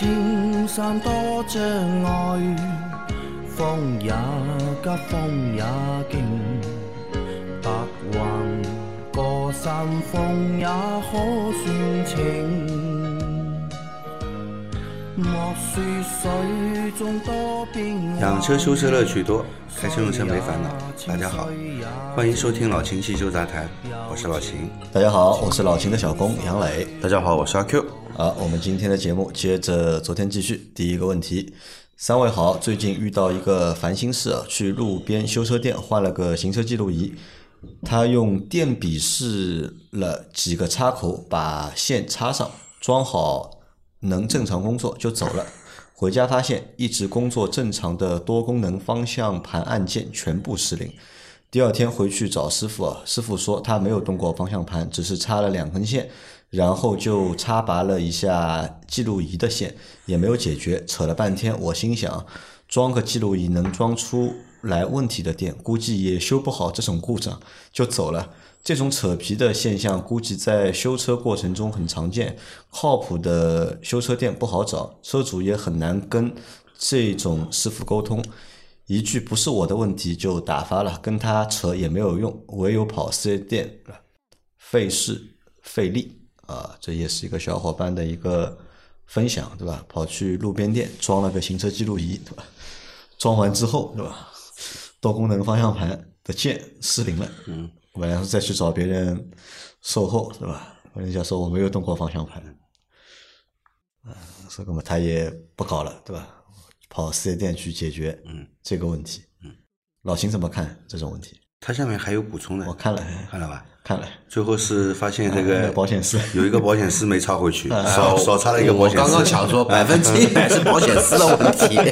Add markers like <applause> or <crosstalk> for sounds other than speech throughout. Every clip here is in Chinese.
青山多障碍，风也急，风也劲，白云过山峰也可算情。莫说水中多变幻养车修车乐趣多，开车用车没烦恼。大家好，欢迎收听老秦汽修杂谈，我是老秦。大家好，我是老秦的小工杨磊。大家好，我是阿 Q。好，我们今天的节目接着昨天继续。第一个问题，三位好，最近遇到一个烦心事啊，去路边修车店换了个行车记录仪，他用电笔试了几个插口，把线插上，装好，能正常工作就走了。回家发现一直工作正常的多功能方向盘按键全部失灵。第二天回去找师傅啊，师傅说他没有动过方向盘，只是插了两根线，然后就插拔了一下记录仪的线，也没有解决。扯了半天，我心想，装个记录仪能装出来问题的店，估计也修不好这种故障，就走了。这种扯皮的现象，估计在修车过程中很常见，靠谱的修车店不好找，车主也很难跟这种师傅沟通。一句不是我的问题就打发了，跟他扯也没有用，唯有跑四 S 店了，费事费力啊！这也是一个小伙伴的一个分享，对吧？跑去路边店装了个行车记录仪，对吧？装完之后，对吧？多功能方向盘的键失灵了，嗯，晚上再去找别人售后，对吧？人家说我没有动过方向盘，啊，所以嘛他也不搞了，对吧？跑四 S 店去解决嗯这个问题。嗯，老秦怎么看这种问题？它下面还有补充的，我看了，看了吧？看了，最后是发现这个保险丝有一个保险丝没插回去，少少插了一个保险丝。我刚刚想说百分之一百是保险丝的问题。<laughs>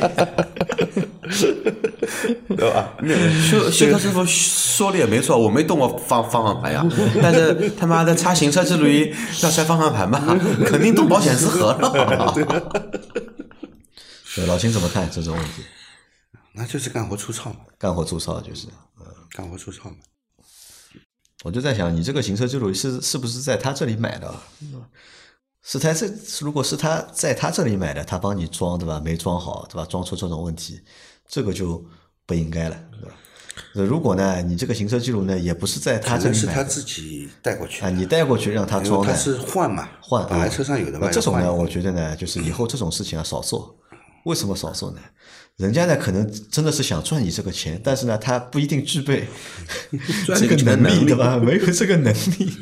对吧？修修车师傅说的也没错，我没动过方方向盘呀，<laughs> 但是他妈的插行车记录仪要拆方向盘吧，肯定动保险丝盒了。<laughs> 对老秦怎么看这种问题？那就是干活粗糙嘛，干活粗糙就是，干活粗糙嘛。我就在想，你这个行车记录仪是是不是在他这里买的？是他这如果是他在他这里买的，他帮你装对吧？没装好对吧？装出这种问题，这个就不应该了，对吧？那如果呢，你这个行车记录呢，也不是在他这里买的自己带过去啊，你带过去让他装的他，是换嘛，换本来啊车上有的嘛。那这种呢，我觉得呢，就是以后这种事情啊少做。为什么少做呢？人家呢可能真的是想赚你这个钱，但是呢，他不一定具备 <laughs> 这个能力，对吧？没有这个能力，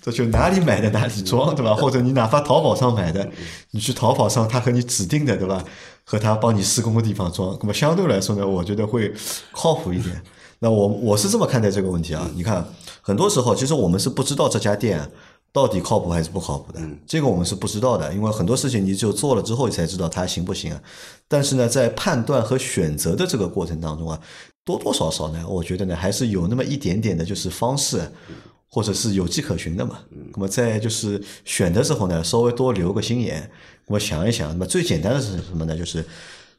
这就哪里买的哪里装，对吧？或者你哪怕淘宝上买的，你去淘宝上他和你指定的，对吧？和他帮你施工的地方装，那么相对来说呢，我觉得会靠谱一点。那我我是这么看待这个问题啊，你看，很多时候其实我们是不知道这家店到底靠谱还是不靠谱的，这个我们是不知道的，因为很多事情你只有做了之后你才知道它行不行啊。但是呢，在判断和选择的这个过程当中啊，多多少少呢，我觉得呢还是有那么一点点的，就是方式，或者是有迹可循的嘛。那么在就是选的时候呢，稍微多留个心眼，那么想一想，那么最简单的是什么呢？就是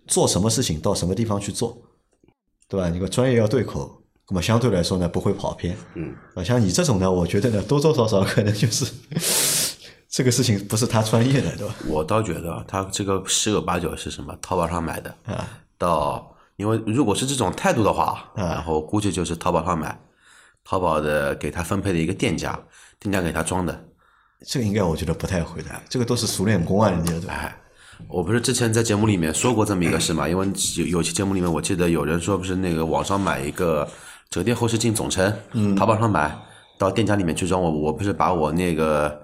做什么事情到什么地方去做，对吧？你个专业要对口，那么相对来说呢不会跑偏。嗯，啊，像你这种呢，我觉得呢多多少少可能就是这个事情不是他专业的，对吧？我倒觉得他这个十有八九是什么？淘宝上买的，啊，到因为如果是这种态度的话，啊然后估计就是淘宝上买，淘宝的给他分配的一个店家，店家给他装的。这个应该我觉得不太会的，这个都是熟练工啊，人家对吧？哎，我不是之前在节目里面说过这么一个事嘛？因为有有期节目里面，我记得有人说不是那个网上买一个折叠后视镜总成，嗯，淘宝上买到店家里面去装，我我不是把我那个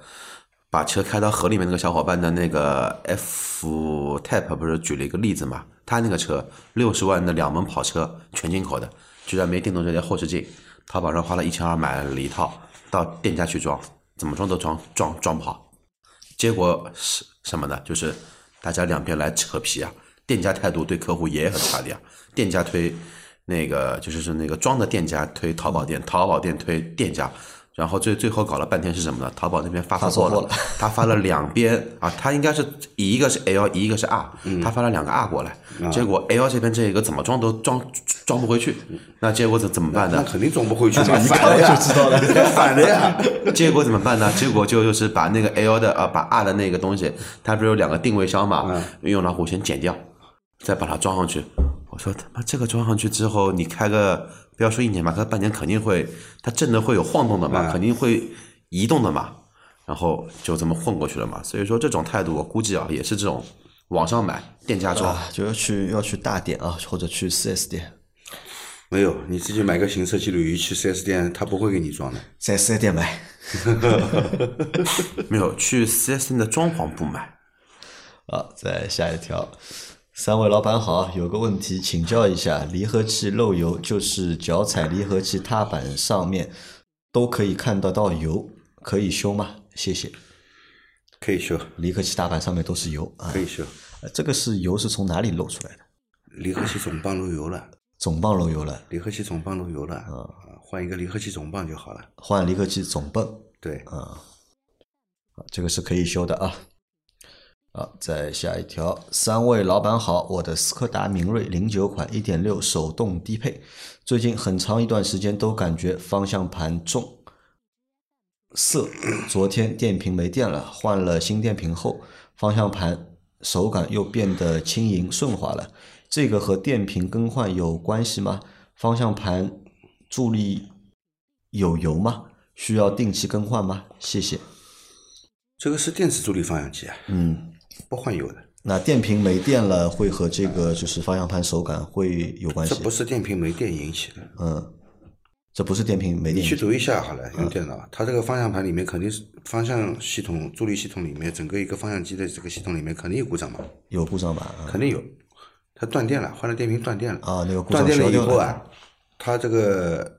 把车开到河里面那个小伙伴的那个 F Type 不是举了一个例子嘛？他那个车六十万的两门跑车，全进口的，居然没电动折叠后视镜，淘宝上花了一千二买了一套，到店家去装，怎么装都装装装不好。结果是什么呢？就是大家两边来扯皮啊，店家态度对客户也很差的呀。店家推那个就是是那个装的店家推淘宝店，淘宝店推店家，然后最最后搞了半天是什么呢？淘宝那边发发错了他发了两边啊，他应该是一个是 L，一个是 R，他发了两个 R 过来，结果 L 这边这个怎么装都装装不回去，那结果怎怎么办呢？那肯定装不回去 <laughs> 嘛，一反的呀，看就知道了 <laughs> 反了呀。结果怎么办呢？结果就就是把那个 L 的啊，把 R 的那个东西，它不是有两个定位箱嘛？用老虎钳剪掉，再把它装上去。我说他妈这个装上去之后，你开个不要说一年吧，开半年肯定会，它震的会有晃动的嘛，肯定会移动的嘛。然后就这么混过去了嘛。所以说这种态度，我估计啊，也是这种网上买店家装。啊，就要去要去大店啊，或者去四 S 店，没有，你自己买个行车记录仪去四 S 店，他不会给你装的。在 4S 店买。<laughs> 没有去四 S 店的装潢部买。好，再下一条，三位老板好，有个问题请教一下，离合器漏油就是脚踩离合器踏板上面都可以看得到油，可以修吗？谢谢。可以修，离合器踏板上面都是油啊可，以修。呃这个是油是从哪里漏出来的？离合器总泵漏油了，总泵漏油了，离合器总泵漏油了，啊，换一个离合器总泵就好了。换离合器总泵，对，啊，这个是可以修的啊。好，再下一条，三位老板好，我的斯柯达明锐零九款一点六手动低配，最近很长一段时间都感觉方向盘重、涩。昨天电瓶没电了，换了新电瓶后，方向盘手感又变得轻盈顺滑了。这个和电瓶更换有关系吗？方向盘助力有油吗？需要定期更换吗？谢谢。这个是电子助力方向机啊，嗯，不换油的。那电瓶没电了，会和这个就是方向盘手感会有关系？这不是电瓶没电引起的。嗯，这不是电瓶没电你去。读一下好了，用电脑，它这个方向盘里面肯定是方向系统、助力系统里面，整个一个方向机的这个系统里面肯定有故障吧，有故障吧？啊肯定有。它断电了，换了电瓶断电了。啊，那个故障断电了。以后啊，它这个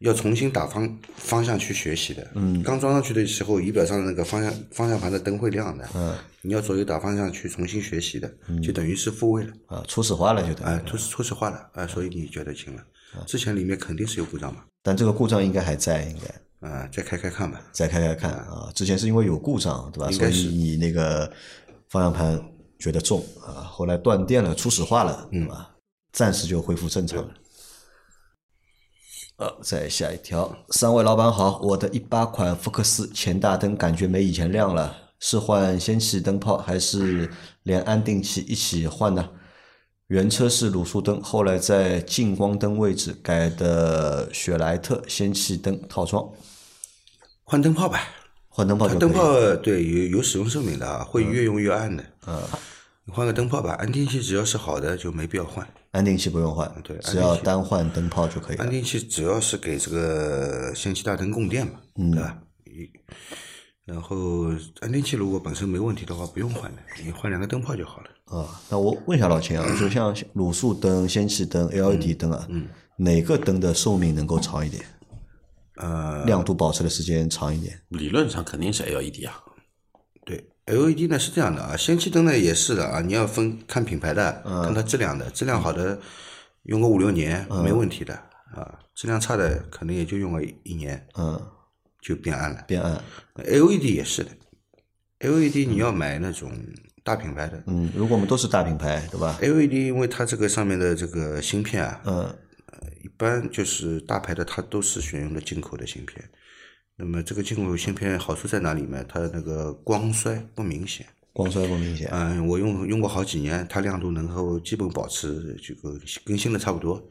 要重新打方方向去学习的。嗯，刚装上去的时候，仪表上的那个方向方向盘的灯会亮的。嗯，你要左右打方向去重新学习的，嗯就等于是复位了。啊，初始化了就等于。哎，初始初始化了，啊，所以你觉得轻了。之前里面肯定是有故障嘛，但这个故障应该还在，应该啊，再开开看吧。再开开看啊。之前是因为有故障，对吧？所应该是以你那个方向盘觉得重啊，后来断电了，初始化了，对吧？暂时就恢复正常了。呃，再下一条，三位老板好，我的一八款福克斯前大灯感觉没以前亮了，是换氙气灯泡还是连安定器一起换呢？原车是卤素灯，后来在近光灯位置改的雪莱特氙气灯套装，换灯泡吧，换灯泡灯泡对有有使用寿命的啊，会越用越暗的。嗯，你换个灯泡吧，安定器只要是好的就没必要换。安定器不用换，对只要单换灯泡就可以了。安定器主要是给这个氙气大灯供电嘛，嗯对吧？然后安定器如果本身没问题的话，不用换的，你换两个灯泡就好了。啊，那我问一下老秦啊，就像卤素灯、氙气灯、LED 灯啊，哪个灯的寿命能够长一点？呃，亮度保持的时间长一点？理论上肯定是 LED 啊，对，LED 呢是这样的啊，氙气灯呢也是的啊，你要分看品牌的，看它质量的，质量好的用个五六年没问题的啊，质量差的可能也就用个一年嗯，就变暗了。变暗。LED 也是的，LED 你要买那种大品牌的嗯，如果我们都是大品牌，对吧？LED，因为它这个上面的这个芯片啊，嗯，呃，一般就是大牌的它都是选用的进口的芯片。那么这个进口芯片好处在哪里呢？它那个光衰不明显。光衰不明显。嗯，我用用过好几年，它亮度能够基本保持这个跟新的差不多。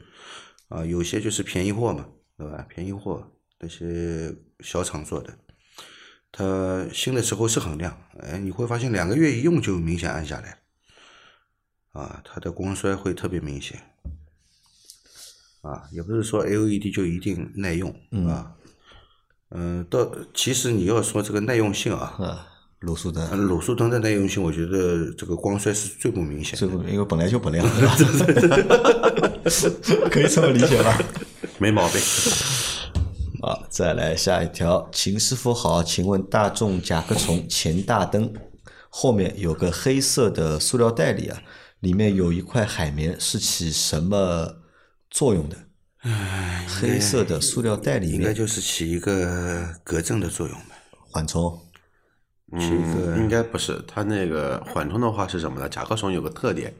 啊，有些就是便宜货嘛，对吧？便宜货那些小厂做的，它新的时候是很亮，哎，你会发现两个月一用就明显暗下来。啊，它的光衰会特别明显。啊，也不是说 LED 就一定耐用啊。嗯，到其实你要说这个耐用性啊，啊，卤素灯，嗯卤素灯的耐用性，我觉得这个光衰是最不明显的。这个因为本来就不亮，对吧？可以这么理解吧？<laughs> 没毛病。好，再来下一条，秦师傅好，请问大众甲壳虫前大灯后面有个黑色的塑料袋里啊，里面有一块海绵，是起什么作用的？黑色的塑料袋里面应该就是起一个隔震的作用吧。缓冲，起一个嗯，应该不是，它那个缓冲的话是什么呢？甲壳虫有个特点，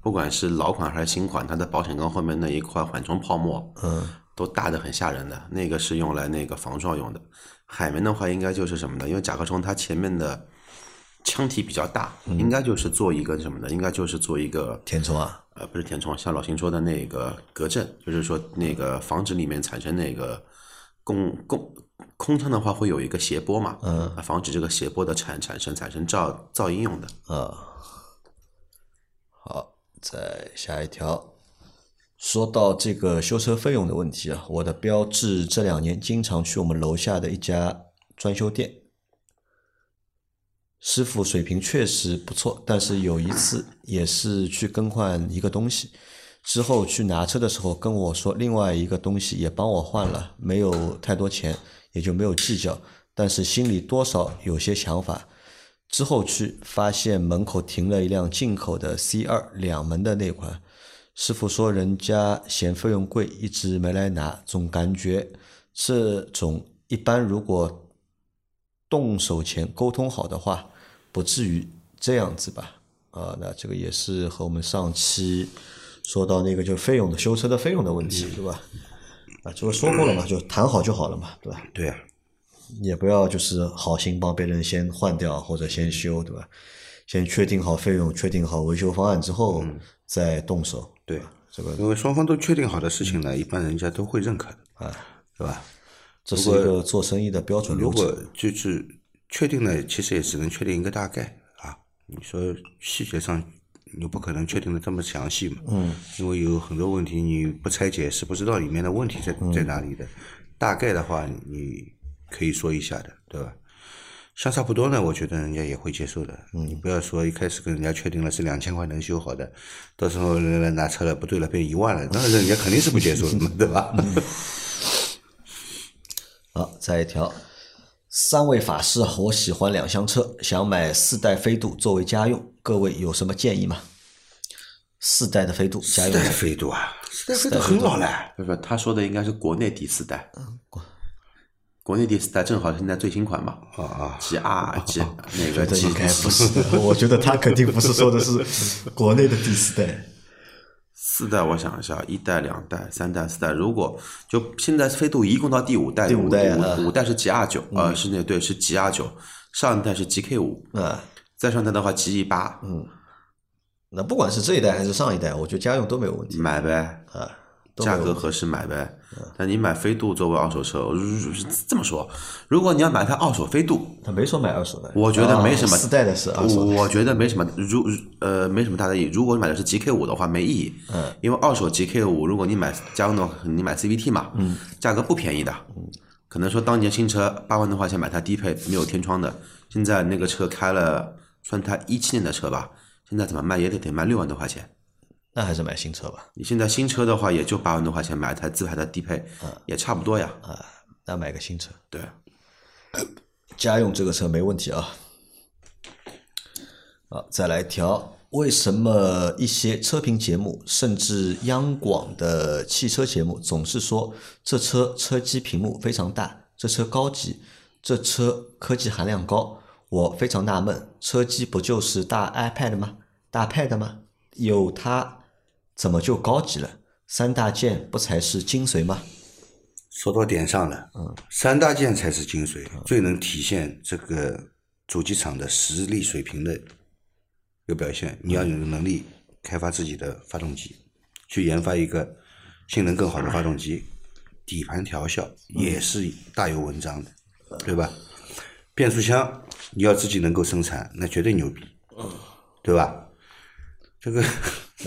不管是老款还是新款，它的保险杠后面那一块缓冲泡沫，嗯，都大的很吓人的，那个是用来那个防撞用的。海绵的话，应该就是什么呢？因为甲壳虫它前面的腔体比较大，应该就是做一个什么呢？应该就是做一个填充啊，呃，不是填充，像老邢说的那个隔震，就是说那个防止里面产生那个共共空腔的话会有一个斜波嘛，嗯啊，防止这个斜波的产产生产生噪噪音用的。啊，好，再下一条。说到这个修车费用的问题啊，我的标志这两年经常去我们楼下的一家专修店，师傅水平确实不错，但是有一次也是去更换一个东西，之后去拿车的时候跟我说另外一个东西也帮我换了，没有太多钱，也就没有计较，但是心里多少有些想法。之后去发现门口停了一辆进口的 C 二两门的那款，师傅说人家嫌费用贵，一直没来拿，总感觉这种一般如果动手前沟通好的话，不至于这样子吧？啊，那这个也是和我们上期说到那个就费用的修车的费用的问题，对吧？啊，这个说过了嘛，就谈好就好了嘛，对吧？对啊，也不要就是好心帮别人先换掉或者先修，对吧？先确定好费用，确定好维修方案之后再动手。对，这个因为双方都确定好的事情呢，一般人家都会认可的，啊，对吧？这是一个做生意的标准流如果。就是确定了，其实也只能确定一个大概啊。你说细节上你不可能确定的这么详细嘛？嗯，因为有很多问题你不拆解是不知道里面的问题在在哪里的。大概的话你可以说一下的，对吧？相差不多呢，我觉得人家也会接受的。你不要说一开始跟人家确定了是两千块能修好的，到时候人家拿车了不对了变一万了，那人家肯定是不接受的嘛，对吧？好，再一条，三位法师啊，我喜欢两厢车，想买四代飞度作为家用，各位有什么建议吗？四代的飞度家四代飞度啊，四代飞度很老了。不是，他说的应该是国内第四代，嗯国内第四代正好现在最新款嘛啊啊，，G R G 那个觉得 G 应该不是的，我觉得他肯定不是说的是国内的第四代。四代，我想一下，一代、两代、三代、四代，如果就现在飞度一共到第五代，第五代啊五五代是 G R 九，呃，是那对是 G R 九，上一代是 G K 五，嗯，再上一代的话 G E 八，嗯。那不管是这一代还是上一代，我觉得家用都没有问题。买呗，啊，价格合适买呗。但你买飞度作为二手车，如这么说，如果你要买台二手飞度，他没说买二手的，我觉得没什么。哦四代的是二手的，我觉得没什么，如呃没什么大的意义。如果你买的是 GK 五的话，没意义。嗯，因为二手 GK 五，如果你买家用的话，你买 CVT 嘛，嗯，价格不便宜的。嗯，可能说当年新车八万多块钱买台低配没有天窗的，现在那个车开了，算它一七年的车吧，现在怎么卖也得得卖六万多块钱。那还是买新车吧。你现在新车的话，也就八万多块钱买一台自排的低配，也差不多呀。啊，那买个新车，对，<coughs> 家用这个车没问题啊。好，再来一条，为什么一些车评节目，甚至央广的汽车节目，总是说这车车机屏幕非常大，这车高级，这车科技含量高？我非常纳闷，车机不就是大 iPad 吗？大 Pad 吗？有它怎么就高级了？三大件不才是精髓吗？说到点上了，嗯，三大件才是精髓，最能体现这个主机厂的实力水平的一个表现。你要有能力开发自己的发动机，去研发一个性能更好的发动机，底盘调校也是大有文章的，对吧？变速箱你要自己能够生产，那绝对牛逼，对吧？这个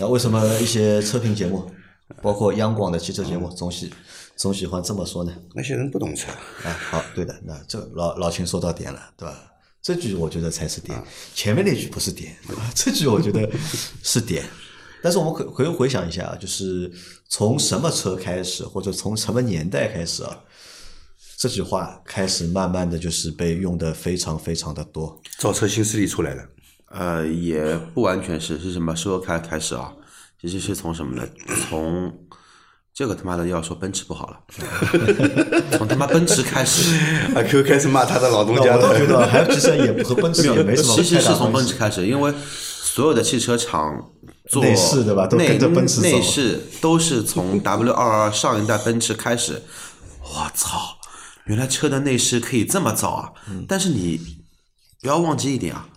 那为什么一些车评节目，包括央广的汽车节目，总喜总喜欢这么说呢？那些人不懂车，啊，好，对的，那这老老秦说到点了，对吧？这句我觉得才是点，前面那句不是点，对吧？<laughs> 这句我觉得是点。但是我们可可以回想一下啊，就是从什么车开始，或者从什么年代开始啊，这句话开始慢慢的就是被用的非常非常的多。造车新势力出来了。呃，也不完全是是什么时候开开始啊？其实是从什么呢？从这个他妈的要说奔驰不好了，<laughs> 从他妈奔驰开始，<laughs> 阿 Q 开始骂他的老东家了我倒觉。得还其实也和奔驰 <laughs> 也没什么其实是从。奔驰开始，因为所有的汽车厂做内饰对吧都内跟着奔驰走内饰都是从 W 二二上一代奔驰开始。我操，原来车的内饰可以这么造啊！嗯但是你不要忘记一点啊，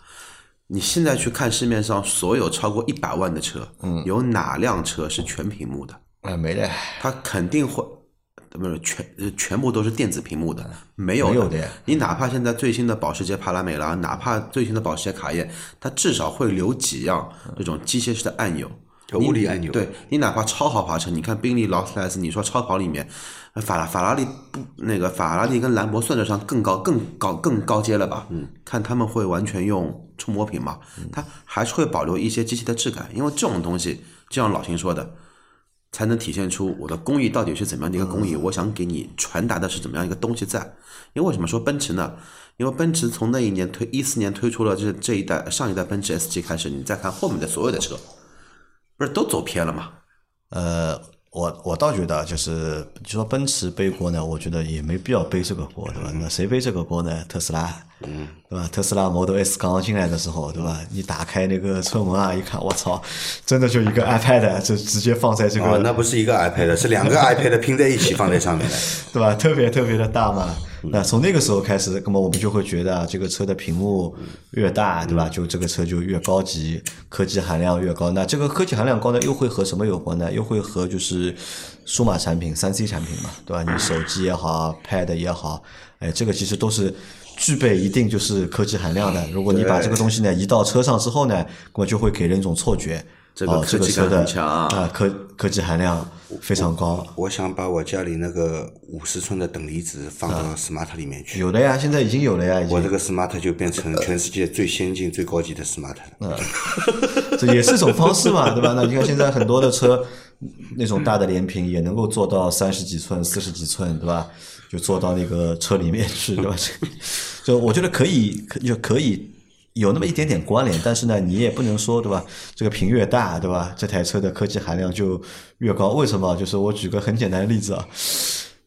你现在去看市面上所有超过一百万的车，嗯有哪辆车是全屏幕的？哎，没的，它肯定会，不是全呃全部都是电子屏幕的，没有没有的呀你哪怕现在最新的保时捷帕拉梅拉，哪怕最新的保时捷卡宴，它至少会留几样这种机械式的按钮。物理按钮对你哪怕超豪华车，你看宾利、劳斯莱斯，你说超跑里面，呃法拉法拉利不那个法拉利跟兰博算得上更高、更高、更高阶了吧？嗯，看他们会完全用触摸屏嘛？它还是会保留一些机器的质感，因为这种东西，就像老秦说的，才能体现出我的工艺到底是怎么样的一个工艺，我想给你传达的是怎么样一个东西在。因为为什么说奔驰呢？因为奔驰从那一年推一四年推出了这这一代上一代奔驰 S 级开始，你再看后面的所有的车，不是都走偏了吗？呃，我我倒觉得就是，就说奔驰背锅呢，我觉得也没必要背这个锅，对吧？那谁背这个锅呢？特斯拉，嗯，对吧？特斯拉 Model S 刚刚进来的时候，对吧？你打开那个车门啊，一看，我操，真的就一个 iPad 就直接放在这个，哦，那不是一个 iPad，是两个 <laughs> iPad 拼在一起放在上面的。对吧？特别特别的大嘛。那从那个时候开始，那么我们就会觉得啊，这个车的屏幕越大，对吧？就这个车就越高级，科技含量越高。那这个科技含量高呢，又会和什么有关呢？又会和就是数码产品、三 C 产品嘛，对吧？你手机也好，Pad 也好，哎，这个其实都是。具备一定就是科技含量的。如果你把这个东西呢移到车上之后呢，那么就会给人一种错觉，这个哦，这科技感个车的很强啊啊，科科技含量非常高。我想把我家里那个五十寸的等离子放到 smart 里面去，有的呀，现在已经有了呀，已经我这个 smart 就变成全世界最先进、最高级的 smart 了。<laughs> 这也是一种方式嘛，<laughs> 对吧？那你看现在很多的车，那种大的连屏也能够做到三十几寸、四十几寸，对吧？就坐到那个车里面去，<laughs> 对吧？<laughs> 就我觉得可以，可就可以有那么一点点关联，但是呢，你也不能说，对吧？这个屏越大，对吧？这台车的科技含量就越高。为什么？就是我举个很简单的例子啊。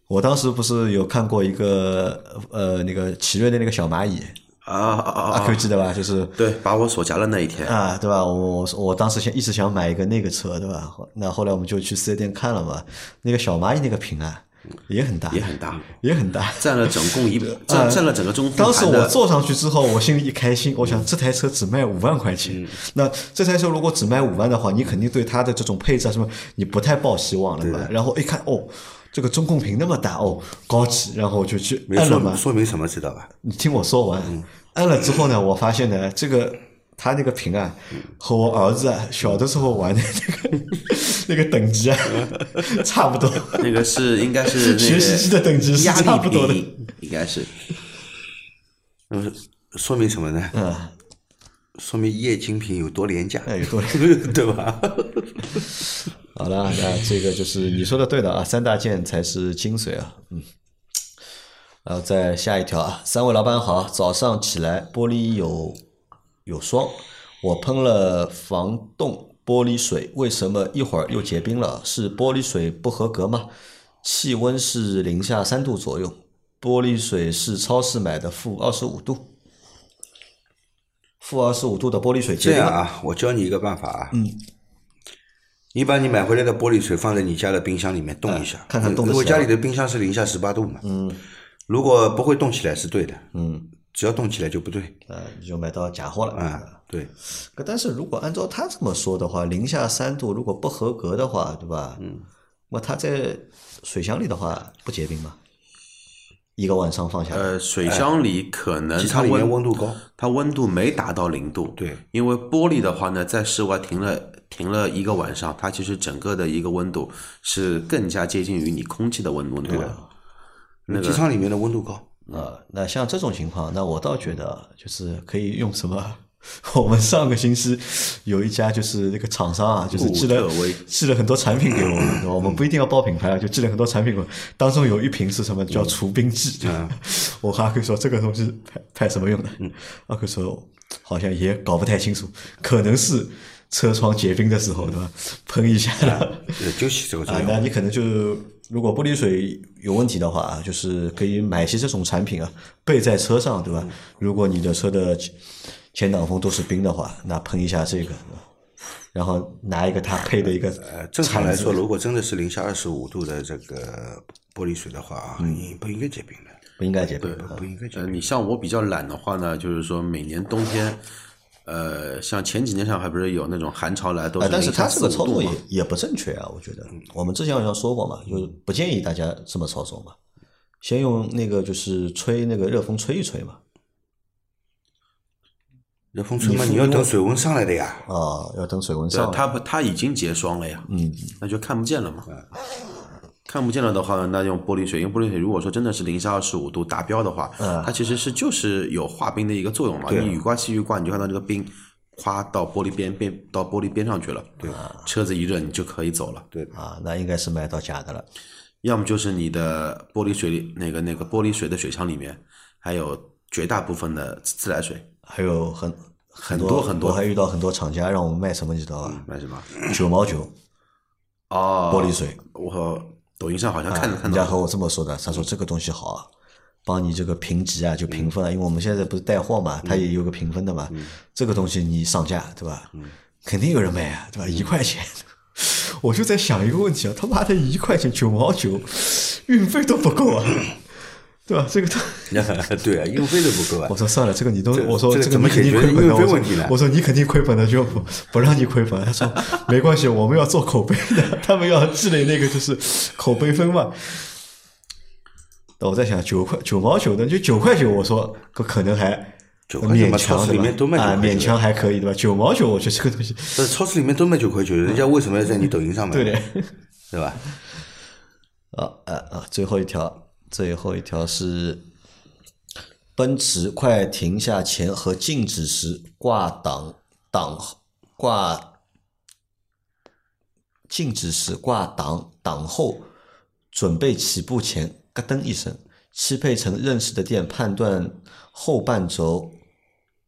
我当时不是有看过一个呃那个奇瑞的那个小蚂蚁，啊啊啊阿 Q 啊！记得吧？就是对，把我锁夹了那一天，啊，对吧？我我我当时想一直想买一个那个车，对吧？那后来我们就去四 S 店看了嘛，那个小蚂蚁那个屏啊也很大，也很大，也很大。占了总共一占占了整个中控当时我坐上去之后，我心里一开心，我想这台车只卖五万块钱。那这台车如果只卖五万的话，你肯定对它的这种配置啊什么，你不太抱希望了嘛。然后一看，哦，这个中控屏那么大，哦，高级，然后我就去没按了嘛说。说明什么知道吧？你听我说完，按了之后呢，我发现呢，这个他那个屏啊，和我儿子啊小的时候玩的那个 <laughs> 那个等级啊，<laughs> 差不多。那个是应该是 <laughs> 那学习机的等级是压力差不多的，应该是嗯，说明什么呢？嗯，说明液晶屏有多廉价，哎，有多对吧？好了，那这个就是你说的对的啊，三大件才是精髓啊，嗯。然后再下一条啊，三位老板好，早上起来玻璃有有霜，我喷了防冻玻璃水，为什么一会儿又结冰了？是玻璃水不合格吗？气温是零下三度左右，玻璃水是超市买的负二十五度，负二十五度的玻璃水结冰了。这样啊，我教你一个办法啊。嗯。你把你买回来的玻璃水放在你家的冰箱里面冻一下，看看冻得起来吗因为家里的冰箱是零下十八度嘛。嗯。如果不会冻起来是对的，嗯，只要动起来就不对。呃，你就买到假货了。啊，对，可但是如果按照他这么说的话，零下三度如果不合格的话，对吧？嗯，那它在水箱里的话不结冰吗？一个晚上放下来，呃，水箱里可能它机舱里面温温度高，它温度没达到零度，对，因为玻璃的话呢，在室外停了停了一个晚上，它其实整个的一个温度是更加接近于你空气的温温度的。那机舱里面的温度高。啊，那像这种情况，那我倒觉得就是可以用什么？我们上个星期有一家就是那个厂商啊，就是寄了寄了很多产品给我们，对吧？我们不一定要报品牌啊，就寄了很多产品给我。当中有一瓶是什么叫除冰剂，<laughs> 我和阿 Q 说这个东西派派什么用的？阿 Q 说好像也搞不太清楚，可能是车窗结冰的时候，对吧？喷一下，呃就起这个作啊，用。那你可能就如果玻璃水有问题的话啊，就是可以买些这种产品啊，备在车上，对吧？嗯如果你的车的前前挡风都是冰的话，那喷一下这个，然后拿一个它配的一个呃，正常来说，如果真的是零下二十五度的这个玻璃水的话啊，你不应该结冰的，不应该结冰。不应该结呃，冰。你像我比较懒的话呢，就是说每年冬天，呃，像前几年上海不是有那种寒潮来，都但是零下四它这个操。作也也不正确啊，我觉得。我们之前好像说过嘛，就是不建议大家这么操作嘛。先用那个就是吹那个热风吹一吹嘛，热风吹嘛，你要等水温上来的呀。啊，要等水温上，来。它不，它已经结霜了呀，嗯，那就看不见了嘛。看不见了的话，那用玻璃水，因为玻璃水如果说真的是零下二十五度达标的话，嗯它其实是就是有化冰的一个作用嘛。对你雨刮器一刮，你就看到这个冰，夸到玻璃边边到玻璃边上去了，对，车子一热你就可以走了。对，啊，那应该是买到假的了。要么就是你的玻璃水里那个那个玻璃水的水箱里面，还有绝大部分的自来水，还有很很多多很多我还遇到很多厂家让我们卖什么，你知道吧？卖什么？九毛九哦，玻璃水。我抖音上好像看着看到过，人家和我这么说的，他说这个东西好啊，帮你这个评级啊，就评分啊，因为我们现在不是带货嘛，它也有个评分的嘛，这个东西你上架对吧？肯定有人买啊，对吧？一块钱，<laughs> 我就在想一个问题啊，他妈的一块钱九毛九，运费都不够啊，对吧？这个都。<laughs> 对啊，运费都不够啊我。说算了，这个你都，我说这个你肯定亏本的。我说费问题呢我说你肯定亏本的，就不不让你亏本。他说 <laughs> 没关系，我们要做口碑的，他们要积累那个就是口碑分嘛。那我在想九块九毛九的，就九块九，我说可可能还9块九勉嘛超市里强对吧面都卖啊，9块九勉强还可以对吧？九毛九，我觉得这个东西但是超市里面都卖九块九，人家为什么要在你抖音上买？<laughs> 对的。对吧？啊啊啊！最后一条，最后一条是奔驰快停下前和静止时挂档档挂静止时挂档档后，准备起步前，咯噔一声，汽配城认识的店判断后半轴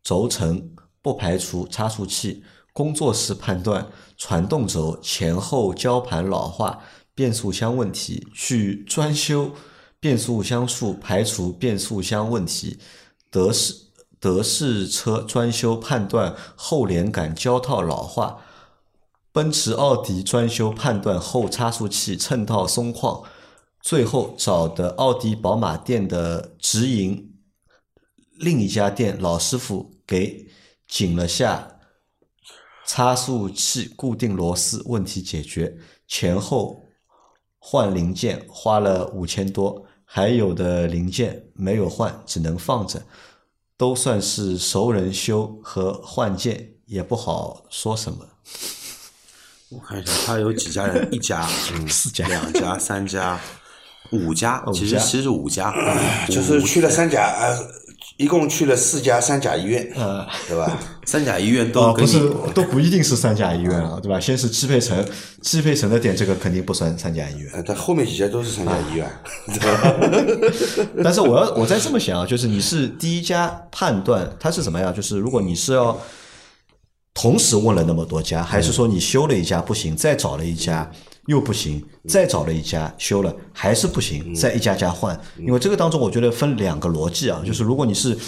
轴承不排除差速器，工作时判断传动轴前后胶盘老化、变速箱问题，去专修变速箱数，排除变速箱问题。德式德式车专修判断后连杆胶套老化，奔驰、奥迪专修判断后差速器衬套松旷。最后找的奥迪、宝马店的直营另一家店老师傅给紧了下差速器固定螺丝，问题解决。前后换零件花了五千多，还有的零件没有换，只能放着，都算是熟人修和换件，也不好说什么。我看一下，他有几家人？<laughs> 一家、<laughs> 四家两家、三家、五家，其实其实五家，就是去了三家，呃，一共去了四家三甲医院，对吧？<laughs> 三甲医院啊，都不是，都不一定是三甲医院啊，对吧？先是汽配城，汽配城的店，这个肯定不算三甲医院。呃，但后面几家都是三甲医院，<laughs> 对吧？<laughs> 但是我要我再这么想啊，就是你是第一家判断它是怎么样？就是如果你是要同时问了那么多家，还是说你修了一家不行，再找了一家又不行，再找了一家修了还是不行，再一家家换？因为这个当中我觉得分两个逻辑啊，就是如果你是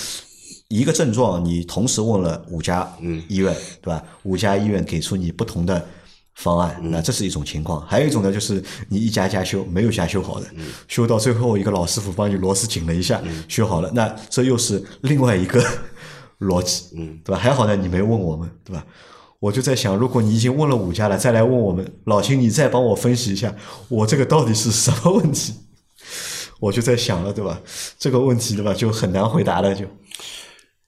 一个症状，你同时问了五家医院，对吧？五家医院给出你不同的。方案，那这是一种情况，还有一种呢，就是你一家家修，没有家修好的，修到最后一个老师傅帮你螺丝紧了一下，修好了，那这又是另外一个 <laughs> 逻辑，对吧？还好呢，你没问我们，对吧？我就在想，如果你已经问了五家了，再来问我们，老秦，你再帮我分析一下，我这个到底是什么问题？<laughs> 我就在想了，对吧？这个问题，对吧？就很难回答了，就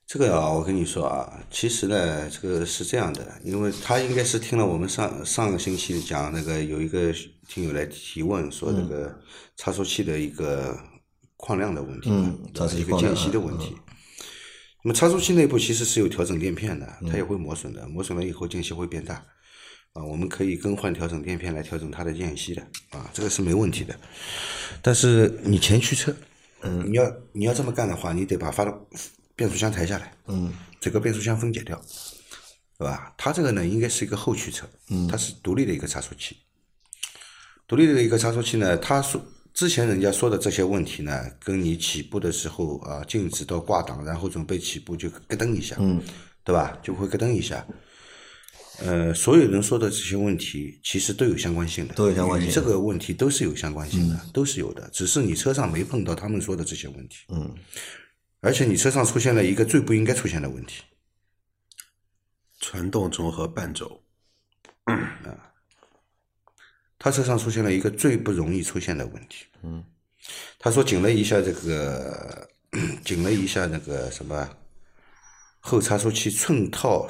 这个啊，我跟你说啊，其实呢，这个是这样的，因为他应该是听了我们上上个星期讲那个有一个听友来提问说这个差速器的一个矿量的问题，嗯对吧差速器一个间隙的问题。那么差速器内部其实是有调整垫片的，它也会磨损的，磨损了以后间隙会变大。啊，我们可以更换调整垫片来调整它的间隙的，啊，这个是没问题的。但是你前驱车，嗯，你要你要这么干的话，你得把发动变速箱抬下来，嗯，整个变速箱分解掉，对对吧？它这个呢，应该是一个后驱车，嗯它是独立的一个差速器。独立的一个差速器呢，它说之前人家说的这些问题呢，跟你起步的时候啊，静止到挂档，然后准备起步就咯噔一下，嗯，对吧？就会咯噔一下。呃，所有人说的这些问题其实都有相关性的，都有相关性与这个问题都是有相关性的，都是有的，只是你车上没碰到他们说的这些问题。嗯，而且你车上出现了一个最不应该出现的问题，传动轴和半轴，他车上出现了一个最不容易出现的问题。嗯，他说紧了一下这个，紧了一下那个什么后差速器寸套，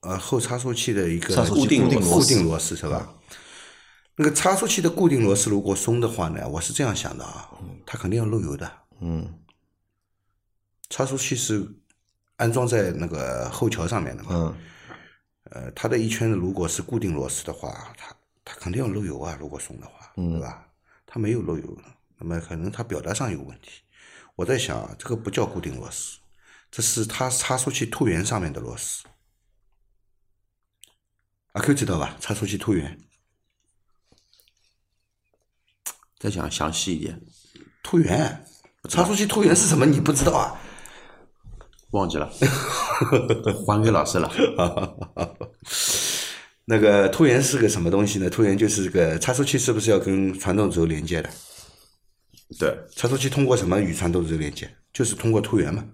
呃，后差速器的一个固定固定螺丝固定螺丝是吧？那个差速器的固定螺丝如果松的话呢，我是这样想的啊，它肯定要漏油的。嗯差速器是安装在那个后桥上面的嘛，嗯呃，它的一圈如果是固定螺丝的话，它它肯定要漏油啊，如果松的话，对吧？它没有漏油，那么可能它表达上有问题。我在想啊，这个不叫固定螺丝，这是它差速器突圆上面的螺丝。阿 Q 知道吧？差速器突圆，再讲详细一点，突圆，差速器突圆是什么？你不知道啊？忘记了，还给老师了。<laughs> 那个突源是个什么东西呢？突源就是这个差速器是不是要跟传动轴连接的？对，差速器通过什么与传动轴连接？就是通过突源嘛。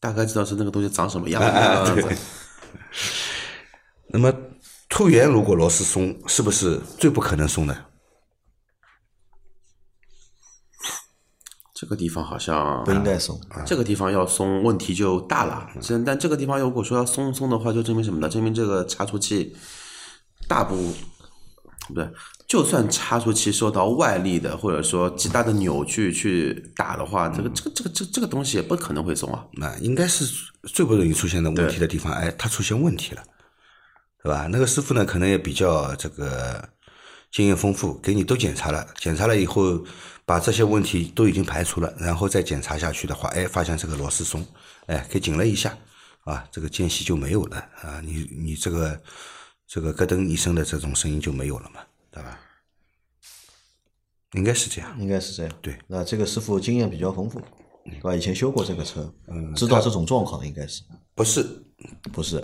大概知道是那个东西长什么样子。对。<laughs> 那么突源如果螺丝松，是不是最不可能松的？这个地方好像不应该松。这个地方要松，问题就大了。这但这个地方如果说要松松的话，就证明什么呢？证明这个差速器大部不对，就算差速器受到外力的或者说极大的扭矩去打的话，这个这个这个这这个东西也不可能会松啊。那应该是最不容易出现的问题的地方，哎，它出现问题了，对吧？那个师傅呢，可能也比较这个经验丰富，给你都检查了，检查了以后，把这些问题都已经排除了，然后再检查下去的话，哎，发现这个螺丝松，哎，给紧了一下，啊，这个间隙就没有了啊，你你这个这个咯噔一声的这种声音就没有了嘛，对吧？应该是这样，应该是这样。对，那这个师傅经验比较丰富，对吧？以前修过这个车，嗯知道这种状况应该是不是不是？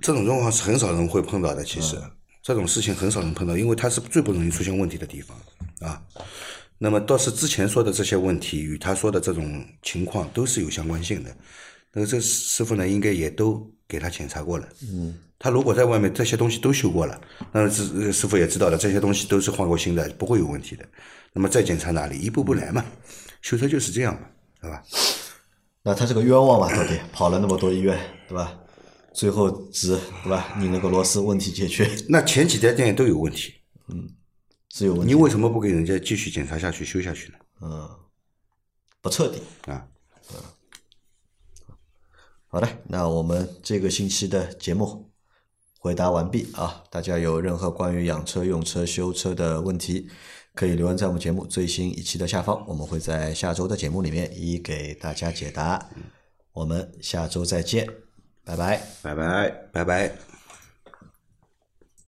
这种状况是很少人会碰到的，其实、这种事情很少能碰到，因为它是最不容易出现问题的地方啊。那么倒是之前说的这些问题与他说的这种情况都是有相关性的。那个这师傅呢，应该也都给他检查过了。嗯，他如果在外面这些东西都修过了，那这这个师傅也知道了，这些东西都是换过新的，不会有问题的。那么再检查哪里，一步步来嘛，修车就是这样嘛，对吧？那他这个冤枉嘛，到底跑了那么多医院，对吧？最后只对吧？拧了个螺丝，问题解决 <laughs> 那前几家店都有问题，嗯是有问题，你为什么不给人家继续检查下去、修下去呢？嗯，不彻底。啊，嗯好的，那我们这个星期的节目回答完毕啊！大家有任何关于养车、用车、修车的问题，可以留言在我们节目最新一期的下方，我们会在下周的节目里面一一给大家解答。我们下周再见，拜拜。拜拜。拜拜。